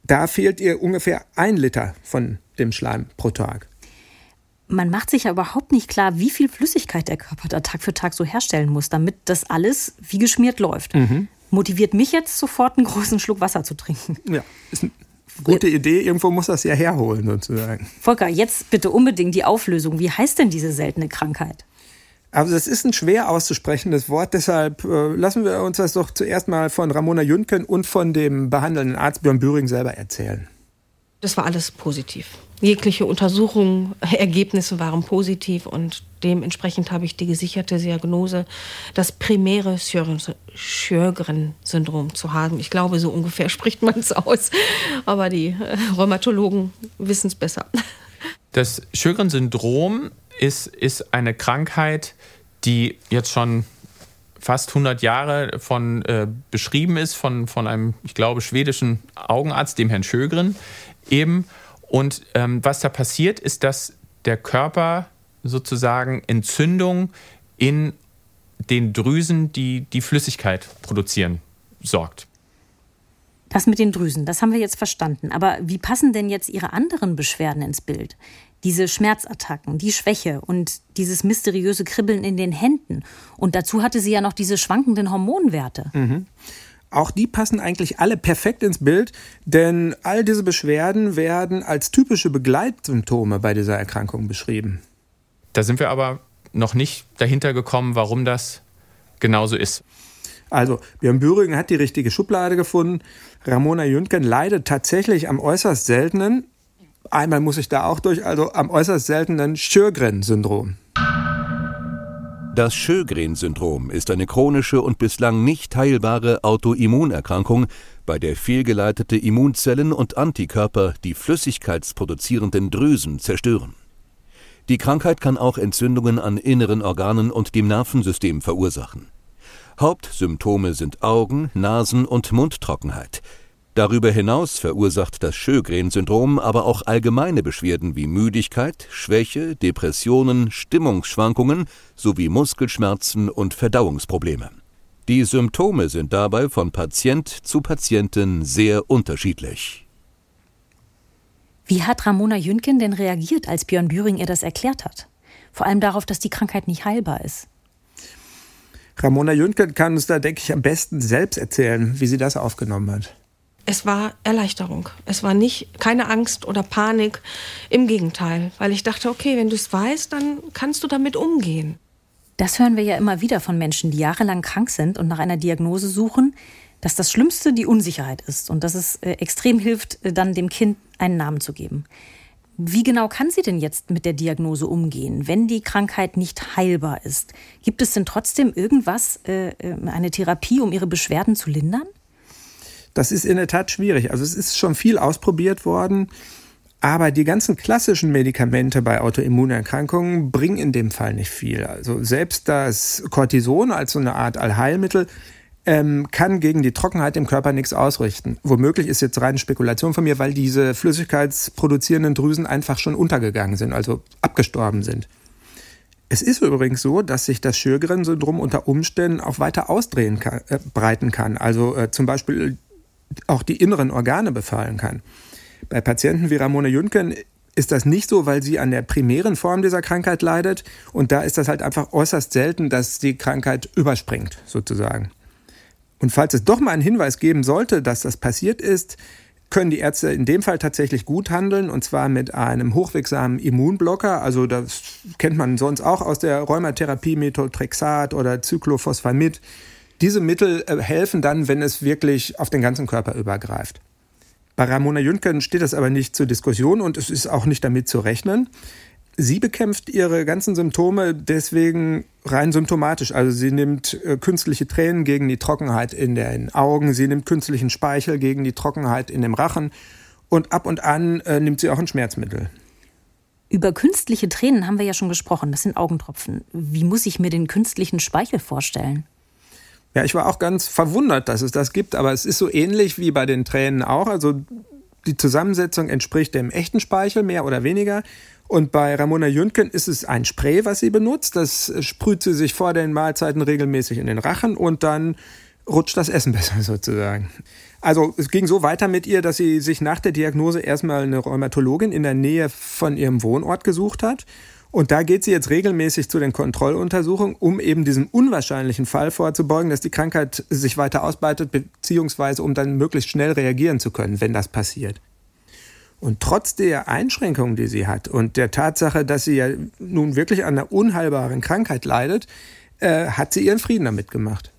B: Da fehlt ihr ungefähr ein Liter von dem Schleim pro Tag
A: man macht sich ja überhaupt nicht klar, wie viel Flüssigkeit der Körper da Tag für Tag so herstellen muss, damit das alles wie geschmiert läuft. Mhm. Motiviert mich jetzt sofort einen großen Schluck Wasser zu trinken.
B: Ja, ist eine gute Idee. Irgendwo muss das ja herholen sozusagen.
A: Volker, jetzt bitte unbedingt die Auflösung. Wie heißt denn diese seltene Krankheit?
B: Also das ist ein schwer auszusprechendes Wort, deshalb äh, lassen wir uns das doch zuerst mal von Ramona Jünken und von dem behandelnden Arzt Björn Büring selber erzählen.
C: Das war alles positiv. Jegliche Untersuchungen, Ergebnisse waren positiv und dementsprechend habe ich die gesicherte Diagnose, das primäre Sjögren-Syndrom zu haben. Ich glaube, so ungefähr spricht man es aus, aber die äh, Rheumatologen wissen es besser.
E: Das Sjögren-Syndrom ist, ist eine Krankheit, die jetzt schon fast 100 Jahre von äh, beschrieben ist von, von einem, ich glaube, schwedischen Augenarzt, dem Herrn Schögren eben. Und ähm, was da passiert, ist, dass der Körper sozusagen Entzündung in den Drüsen, die die Flüssigkeit produzieren, sorgt.
A: Das mit den Drüsen, das haben wir jetzt verstanden. Aber wie passen denn jetzt Ihre anderen Beschwerden ins Bild? Diese Schmerzattacken, die Schwäche und dieses mysteriöse Kribbeln in den Händen. Und dazu hatte sie ja noch diese schwankenden Hormonwerte.
B: Mhm. Auch die passen eigentlich alle perfekt ins Bild, denn all diese Beschwerden werden als typische Begleitsymptome bei dieser Erkrankung beschrieben.
E: Da sind wir aber noch nicht dahinter gekommen, warum das genauso ist.
B: Also, Björn Büringen hat die richtige Schublade gefunden. Ramona Jüntgen leidet tatsächlich am äußerst seltenen, einmal muss ich da auch durch, also am äußerst seltenen Sjögren-Syndrom.
F: Das Sjögren-Syndrom ist eine chronische und bislang nicht heilbare Autoimmunerkrankung, bei der fehlgeleitete Immunzellen und Antikörper die flüssigkeitsproduzierenden Drüsen zerstören. Die Krankheit kann auch Entzündungen an inneren Organen und dem Nervensystem verursachen. Hauptsymptome sind Augen-, Nasen- und Mundtrockenheit. Darüber hinaus verursacht das Sjögren-Syndrom aber auch allgemeine Beschwerden wie Müdigkeit, Schwäche, Depressionen, Stimmungsschwankungen sowie Muskelschmerzen und Verdauungsprobleme. Die Symptome sind dabei von Patient zu Patientin sehr unterschiedlich.
A: Wie hat Ramona Jünken denn reagiert, als Björn Büring ihr das erklärt hat? Vor allem darauf, dass die Krankheit nicht heilbar ist.
B: Ramona Jünken kann uns da, denke ich, am besten selbst erzählen, wie sie das aufgenommen hat.
C: Es war Erleichterung. Es war nicht keine Angst oder Panik. Im Gegenteil, weil ich dachte, okay, wenn du es weißt, dann kannst du damit umgehen.
A: Das hören wir ja immer wieder von Menschen, die jahrelang krank sind und nach einer Diagnose suchen, dass das Schlimmste die Unsicherheit ist und dass es äh, extrem hilft, äh, dann dem Kind einen Namen zu geben. Wie genau kann sie denn jetzt mit der Diagnose umgehen, wenn die Krankheit nicht heilbar ist? Gibt es denn trotzdem irgendwas, äh, eine Therapie, um ihre Beschwerden zu lindern?
B: Das ist in der Tat schwierig. Also es ist schon viel ausprobiert worden. Aber die ganzen klassischen Medikamente bei Autoimmunerkrankungen bringen in dem Fall nicht viel. Also selbst das Cortison als so eine Art Allheilmittel ähm, kann gegen die Trockenheit im Körper nichts ausrichten. Womöglich ist jetzt reine Spekulation von mir, weil diese flüssigkeitsproduzierenden Drüsen einfach schon untergegangen sind, also abgestorben sind. Es ist übrigens so, dass sich das Sjögren-Syndrom unter Umständen auch weiter ausdrehen kann, äh, breiten kann. Also äh, zum Beispiel auch die inneren Organe befallen kann. Bei Patienten wie Ramona Jünken ist das nicht so, weil sie an der primären Form dieser Krankheit leidet. Und da ist das halt einfach äußerst selten, dass die Krankheit überspringt, sozusagen. Und falls es doch mal einen Hinweis geben sollte, dass das passiert ist, können die Ärzte in dem Fall tatsächlich gut handeln und zwar mit einem hochwirksamen Immunblocker. Also das kennt man sonst auch aus der Rheumatherapie, Methotrexat oder Cyclophosphamid. Diese Mittel äh, helfen dann, wenn es wirklich auf den ganzen Körper übergreift. Bei Ramona Jünken steht das aber nicht zur Diskussion und es ist auch nicht damit zu rechnen. Sie bekämpft ihre ganzen Symptome deswegen rein symptomatisch. Also sie nimmt äh, künstliche Tränen gegen die Trockenheit in den Augen, sie nimmt künstlichen Speichel gegen die Trockenheit in dem Rachen und ab und an äh, nimmt sie auch ein Schmerzmittel.
A: Über künstliche Tränen haben wir ja schon gesprochen, das sind Augentropfen. Wie muss ich mir den künstlichen Speichel vorstellen?
B: Ja, ich war auch ganz verwundert, dass es das gibt, aber es ist so ähnlich wie bei den Tränen auch. Also die Zusammensetzung entspricht dem echten Speichel mehr oder weniger. Und bei Ramona Jünken ist es ein Spray, was sie benutzt. Das sprüht sie sich vor den Mahlzeiten regelmäßig in den Rachen und dann rutscht das Essen besser sozusagen. Also es ging so weiter mit ihr, dass sie sich nach der Diagnose erstmal eine Rheumatologin in der Nähe von ihrem Wohnort gesucht hat und da geht sie jetzt regelmäßig zu den Kontrolluntersuchungen, um eben diesem unwahrscheinlichen Fall vorzubeugen, dass die Krankheit sich weiter ausbreitet, beziehungsweise um dann möglichst schnell reagieren zu können, wenn das passiert. Und trotz der Einschränkungen, die sie hat und der Tatsache, dass sie ja nun wirklich an einer unheilbaren Krankheit leidet, äh, hat sie ihren Frieden damit gemacht.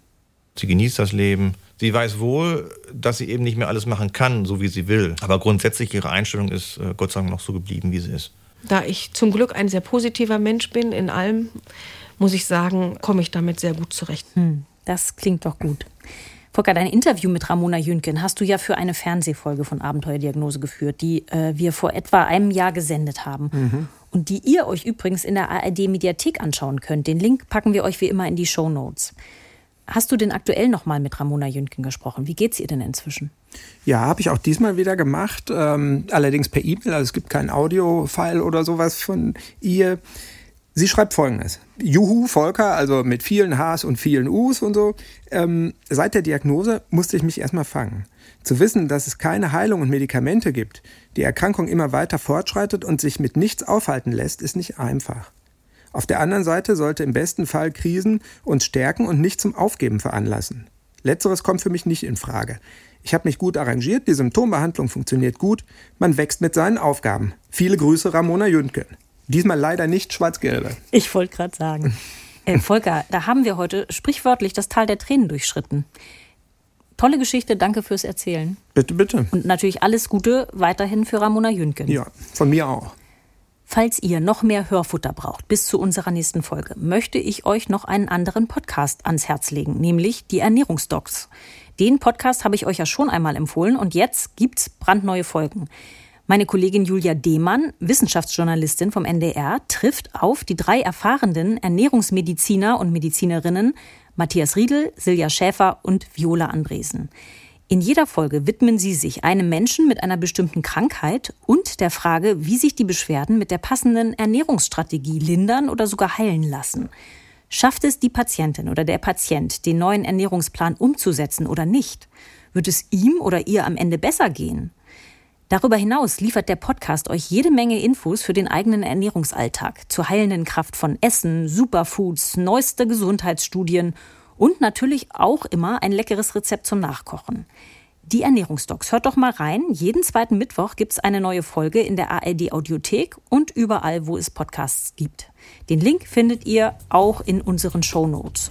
D: Sie genießt das Leben. Sie weiß wohl, dass sie eben nicht mehr alles machen kann, so wie sie will. Aber grundsätzlich ihre Einstellung ist äh, Gott sei Dank noch so geblieben, wie sie ist.
C: Da ich zum Glück ein sehr positiver Mensch bin in allem, muss ich sagen, komme ich damit sehr gut zurecht.
A: Hm, das klingt doch gut. Volker, dein Interview mit Ramona Jünken hast du ja für eine Fernsehfolge von Abenteuerdiagnose geführt, die äh, wir vor etwa einem Jahr gesendet haben. Mhm. Und die ihr euch übrigens in der ARD-Mediathek anschauen könnt. Den Link packen wir euch wie immer in die Show Notes. Hast du denn aktuell noch mal mit Ramona Jünken gesprochen? Wie geht's ihr denn inzwischen?
B: Ja, habe ich auch diesmal wieder gemacht, ähm, allerdings per E-Mail. Also es gibt kein Audio-File oder sowas von ihr. Sie schreibt folgendes. Juhu, Volker, also mit vielen Hs und vielen Us und so. Ähm, seit der Diagnose musste ich mich erstmal fangen. Zu wissen, dass es keine Heilung und Medikamente gibt, die Erkrankung immer weiter fortschreitet und sich mit nichts aufhalten lässt, ist nicht einfach. Auf der anderen Seite sollte im besten Fall Krisen uns stärken und nicht zum Aufgeben veranlassen. Letzteres kommt für mich nicht in Frage. Ich habe mich gut arrangiert, die Symptombehandlung funktioniert gut, man wächst mit seinen Aufgaben. Viele Grüße, Ramona Jüntgen. Diesmal leider nicht schwarz-gelbe.
A: Ich wollte gerade sagen. Äh, Volker, da haben wir heute sprichwörtlich das Tal der Tränen durchschritten. Tolle Geschichte, danke fürs Erzählen.
B: Bitte, bitte.
A: Und natürlich alles Gute weiterhin für Ramona Jüntgen.
B: Ja, von mir auch.
A: Falls ihr noch mehr Hörfutter braucht bis zu unserer nächsten Folge, möchte ich euch noch einen anderen Podcast ans Herz legen, nämlich die Ernährungsdocs. Den Podcast habe ich euch ja schon einmal empfohlen und jetzt gibt's brandneue Folgen. Meine Kollegin Julia Demann, Wissenschaftsjournalistin vom NDR, trifft auf die drei erfahrenen Ernährungsmediziner und Medizinerinnen Matthias Riedel, Silja Schäfer und Viola Andresen. In jeder Folge widmen sie sich einem Menschen mit einer bestimmten Krankheit und der Frage, wie sich die Beschwerden mit der passenden Ernährungsstrategie lindern oder sogar heilen lassen. Schafft es die Patientin oder der Patient, den neuen Ernährungsplan umzusetzen oder nicht? Wird es ihm oder ihr am Ende besser gehen? Darüber hinaus liefert der Podcast euch jede Menge Infos für den eigenen Ernährungsalltag, zur heilenden Kraft von Essen, Superfoods, neueste Gesundheitsstudien und natürlich auch immer ein leckeres Rezept zum Nachkochen. Die Ernährungsdocs. Hört doch mal rein. Jeden zweiten Mittwoch gibt es eine neue Folge in der ARD Audiothek und überall, wo es Podcasts gibt. Den Link findet ihr auch in unseren Show Notes.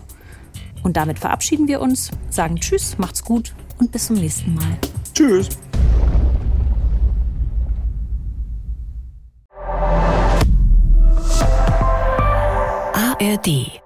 A: Und damit verabschieden wir uns, sagen Tschüss, macht's gut und bis zum nächsten Mal.
B: Tschüss.
G: ARD